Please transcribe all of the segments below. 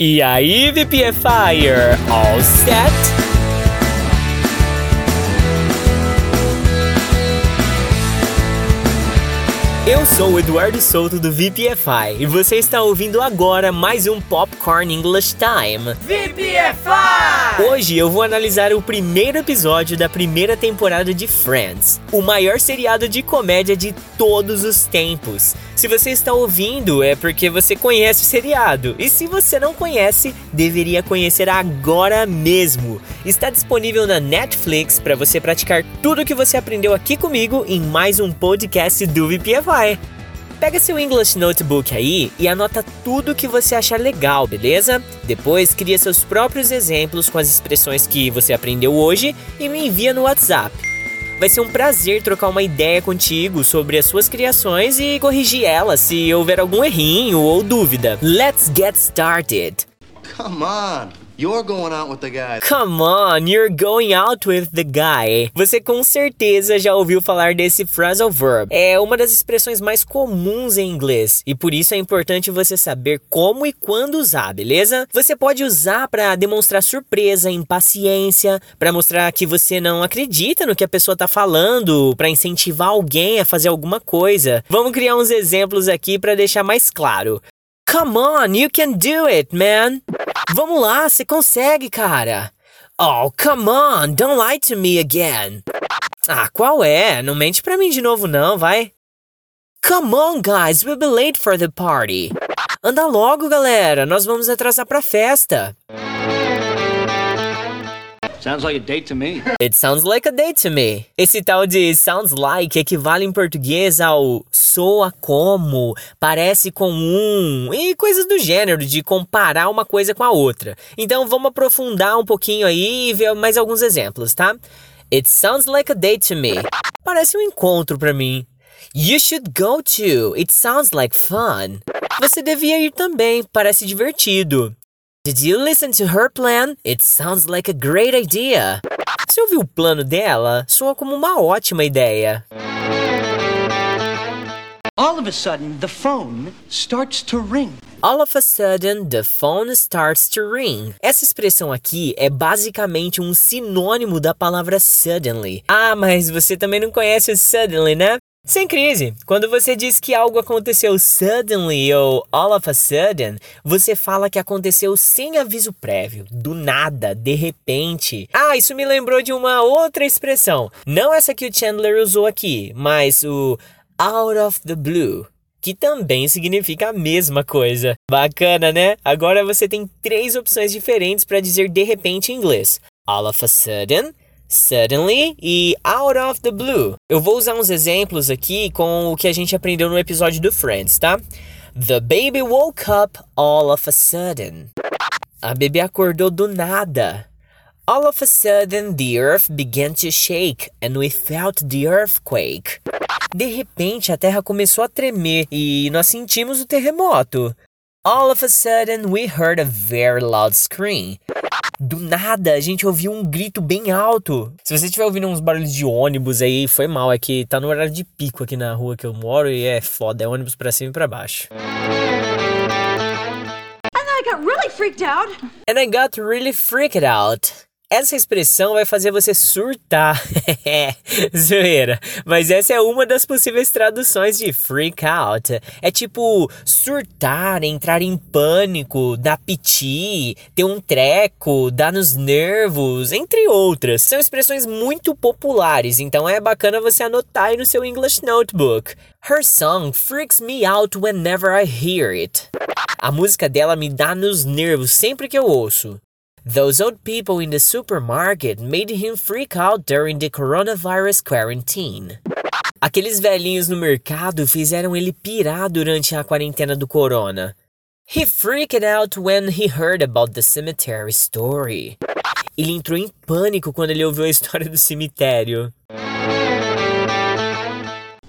E aí, VPFire, all set? Eu sou o Eduardo Souto do VPFI e você está ouvindo agora mais um Popcorn English Time. VPFI! Hoje eu vou analisar o primeiro episódio da primeira temporada de Friends, o maior seriado de comédia de todos os tempos. Se você está ouvindo é porque você conhece o seriado, e se você não conhece, deveria conhecer agora mesmo. Está disponível na Netflix para você praticar tudo o que você aprendeu aqui comigo em mais um podcast do VPFI. Pega seu English Notebook aí e anota tudo que você achar legal, beleza? Depois cria seus próprios exemplos com as expressões que você aprendeu hoje e me envia no WhatsApp. Vai ser um prazer trocar uma ideia contigo sobre as suas criações e corrigir elas se houver algum errinho ou dúvida. Let's get started! Come on! You're going out with the guy. Come on, you're going out with the guy. Você com certeza já ouviu falar desse phrasal verb. É uma das expressões mais comuns em inglês e por isso é importante você saber como e quando usar, beleza? Você pode usar para demonstrar surpresa, impaciência, para mostrar que você não acredita no que a pessoa tá falando, para incentivar alguém a fazer alguma coisa. Vamos criar uns exemplos aqui para deixar mais claro. Come on, you can do it, man. Vamos lá, você consegue, cara. Oh, come on, don't lie to me again. Ah, qual é? Não mente pra mim de novo não, vai. Come on, guys, we'll be late for the party. Anda logo, galera, nós vamos atrasar pra festa. Sounds like a date to me. It sounds like a date to me. Esse tal de sounds like equivale em português ao soa como, parece com um e coisas do gênero de comparar uma coisa com a outra. Então vamos aprofundar um pouquinho aí e ver mais alguns exemplos, tá? It sounds like a date to me. Parece um encontro para mim. You should go to. It sounds like fun. Você devia ir também, parece divertido. Did you listen to her plan? It sounds like a great idea. Você ouviu o plano dela? Soa como uma ótima ideia. All of a sudden, the phone starts to ring. All of a sudden, the phone starts to ring. Essa expressão aqui é basicamente um sinônimo da palavra suddenly. Ah, mas você também não conhece o suddenly, né? Sem crise. Quando você diz que algo aconteceu suddenly ou all of a sudden, você fala que aconteceu sem aviso prévio, do nada, de repente. Ah, isso me lembrou de uma outra expressão. Não essa que o Chandler usou aqui, mas o out of the blue que também significa a mesma coisa. Bacana, né? Agora você tem três opções diferentes para dizer de repente em inglês: all of a sudden, suddenly e out of the blue. Eu vou usar uns exemplos aqui com o que a gente aprendeu no episódio do Friends, tá? The baby woke up all of a sudden. A bebê acordou do nada. All of a sudden, the earth began to shake and we felt the earthquake. De repente, a terra começou a tremer e nós sentimos o terremoto. All of a sudden, we heard a very loud scream. Do nada, a gente ouviu um grito bem alto. Se você estiver ouvindo uns barulhos de ônibus aí, foi mal. É que tá no horário de pico aqui na rua que eu moro e é foda. É ônibus pra cima e pra baixo. And I got really freaked out. And I got really freaked out. Essa expressão vai fazer você surtar. Zoeira. Mas essa é uma das possíveis traduções de freak out. É tipo surtar, entrar em pânico, dar piti, ter um treco, dar nos nervos, entre outras. São expressões muito populares, então é bacana você anotar aí no seu English Notebook. Her song freaks me out whenever I hear it. A música dela me dá nos nervos sempre que eu ouço. Those old people in the supermarket made him freak out during the coronavirus quarantine. Aqueles velhinhos no mercado fizeram ele pirar durante a quarentena do corona. He freaked out when he heard about the cemetery story. Ele entrou em pânico quando ele ouviu a história do cemitério.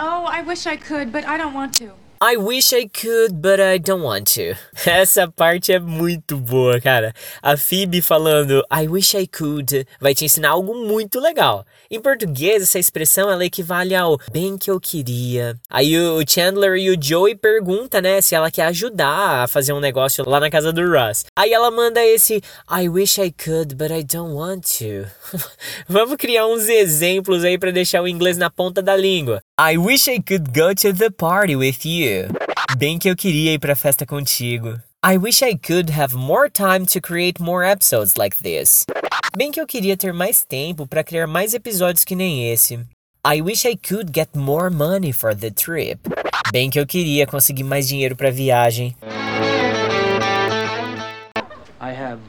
Oh, I wish I could, but I don't want to. I wish I could, but I don't want to. Essa parte é muito boa, cara. A Phoebe falando I wish I could vai te ensinar algo muito legal. Em português, essa expressão ela equivale ao bem que eu queria. Aí o Chandler e o Joey perguntam, né, se ela quer ajudar a fazer um negócio lá na casa do Ross. Aí ela manda esse I wish I could, but I don't want to. Vamos criar uns exemplos aí para deixar o inglês na ponta da língua. I wish I could go to the party with you. Bem que eu queria ir pra festa contigo. I wish I could have more time to create more episodes like this. Bem que eu queria ter mais tempo para criar mais episódios que nem esse. I wish I could get more money for the trip. Bem que eu queria conseguir mais dinheiro para viagem. I have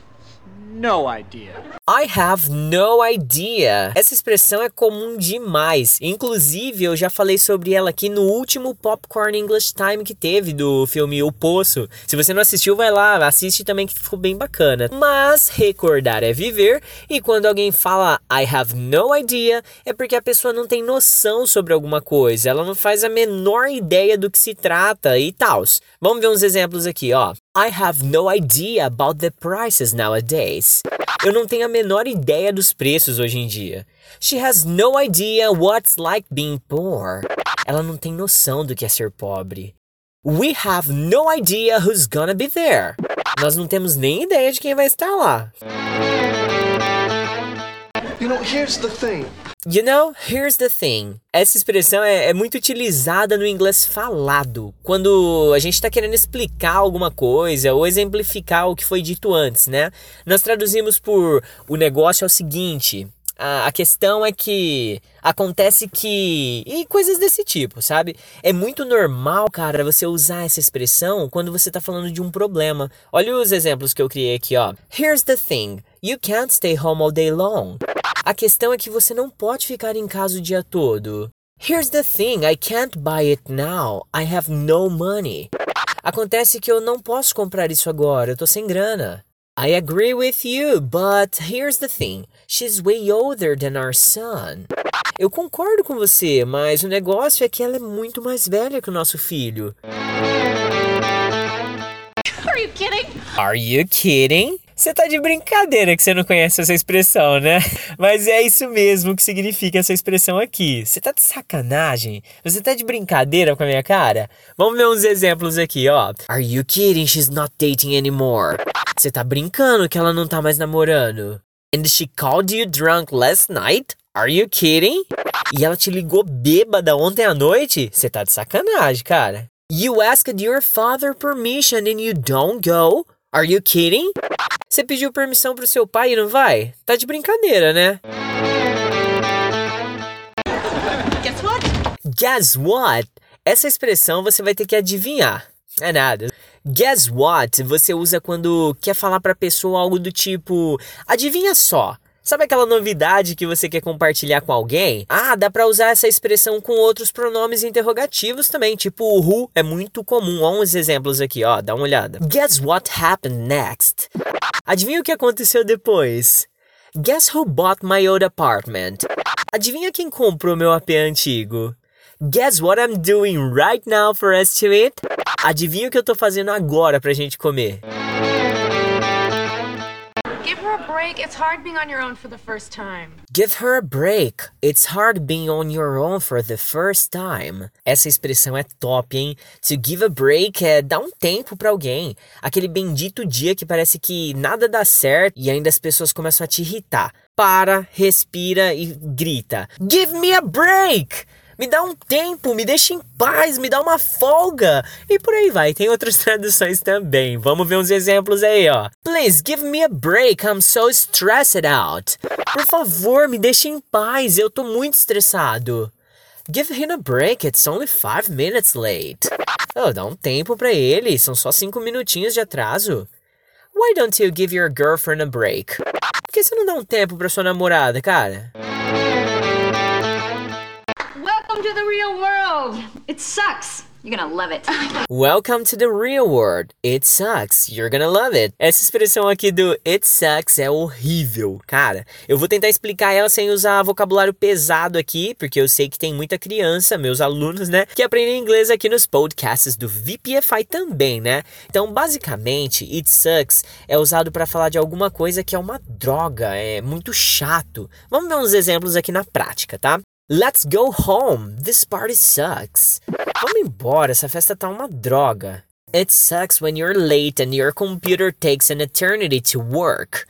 no idea. I have no idea. Essa expressão é comum demais. Inclusive, eu já falei sobre ela aqui no último Popcorn English Time que teve do filme O Poço. Se você não assistiu, vai lá, assiste também que ficou bem bacana. Mas recordar é viver, e quando alguém fala I have no idea, é porque a pessoa não tem noção sobre alguma coisa, ela não faz a menor ideia do que se trata e tal. Vamos ver uns exemplos aqui, ó. I have no idea about the prices nowadays. Eu não tenho a menor ideia dos preços hoje em dia. She has no idea what's like being poor. Ela não tem noção do que é ser pobre. We have no idea who's gonna be there. Nós não temos nem ideia de quem vai estar lá. Know, here's the thing. You know, here's the thing. Essa expressão é, é muito utilizada no inglês falado, quando a gente está querendo explicar alguma coisa ou exemplificar o que foi dito antes, né? Nós traduzimos por o negócio é o seguinte. A, a questão é que acontece que. E coisas desse tipo, sabe? É muito normal, cara, você usar essa expressão quando você tá falando de um problema. Olha os exemplos que eu criei aqui, ó. Here's the thing. You can't stay home all day long. A questão é que você não pode ficar em casa o dia todo. Here's the thing, I can't buy it now. I have no money. Acontece que eu não posso comprar isso agora, eu tô sem grana. I agree with you, but here's the thing. She's way older than our son. Eu concordo com você, mas o negócio é que ela é muito mais velha que o nosso filho. Are you kidding? Are you kidding? Você tá de brincadeira que você não conhece essa expressão, né? Mas é isso mesmo que significa essa expressão aqui. Você tá de sacanagem? Você tá de brincadeira com a minha cara? Vamos ver uns exemplos aqui, ó. Are you kidding? She's not dating anymore. Você tá brincando que ela não tá mais namorando. And she called you drunk last night? Are you kidding? E ela te ligou bêbada ontem à noite? Você tá de sacanagem, cara. You asked your father permission and you don't go? Are you kidding? Você pediu permissão pro seu pai e não vai? Tá de brincadeira, né? Guess what? Guess what? Essa expressão você vai ter que adivinhar. É nada. Guess what? Você usa quando quer falar pra pessoa algo do tipo: adivinha só. Sabe aquela novidade que você quer compartilhar com alguém? Ah, dá pra usar essa expressão com outros pronomes interrogativos também, tipo o who é muito comum. Olha uns exemplos aqui, ó, dá uma olhada. Guess what happened next? Adivinha o que aconteceu depois? Guess who bought my old apartment? Adivinha quem comprou meu AP antigo? Guess what I'm doing right now for us to eat? Adivinha o que eu tô fazendo agora pra gente comer? Break. It's hard being on your own for the first time. Give her a break. It's hard being on your own for the first time. Essa expressão é top, hein? To give a break é dar um tempo pra alguém. Aquele bendito dia que parece que nada dá certo e ainda as pessoas começam a te irritar. Para, respira e grita: Give me a break! Me dá um tempo, me deixa em paz, me dá uma folga. E por aí vai, tem outras traduções também. Vamos ver uns exemplos aí, ó. Please give me a break, I'm so stressed out. Por favor, me deixa em paz, eu tô muito estressado. Give him a break, it's only five minutes late. Oh, dá um tempo pra ele, são só cinco minutinhos de atraso. Why don't you give your girlfriend a break? Por que você não dá um tempo pra sua namorada, cara? To the real world. It sucks. You're gonna love it. Welcome to the real world. It sucks. You're gonna love it. Essa expressão aqui do it sucks é horrível, cara. Eu vou tentar explicar ela sem usar vocabulário pesado aqui, porque eu sei que tem muita criança, meus alunos, né, que aprendem inglês aqui nos podcasts do VPFI também, né? Então, basicamente, it sucks é usado para falar de alguma coisa que é uma droga, é muito chato. Vamos ver uns exemplos aqui na prática, tá? Let's go home. This party sucks. Vamos embora, essa festa tá uma droga. It sucks when you're late and your computer takes an eternity to work.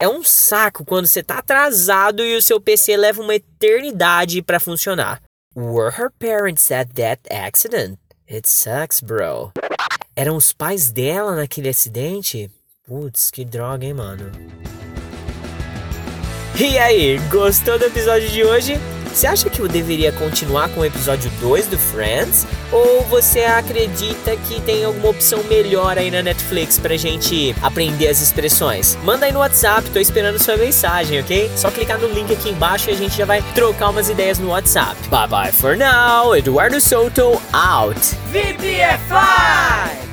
É um saco quando você tá atrasado e o seu PC leva uma eternidade para funcionar. Were her parents at that accident? It sucks, bro. Eram os pais dela naquele acidente? Putz, que droga, hein, mano. E aí, gostou do episódio de hoje? Você acha que eu deveria continuar com o episódio 2 do Friends? Ou você acredita que tem alguma opção melhor aí na Netflix pra gente aprender as expressões? Manda aí no WhatsApp, tô esperando sua mensagem, ok? Só clicar no link aqui embaixo e a gente já vai trocar umas ideias no WhatsApp. Bye bye for now, Eduardo Souto out. VPFI!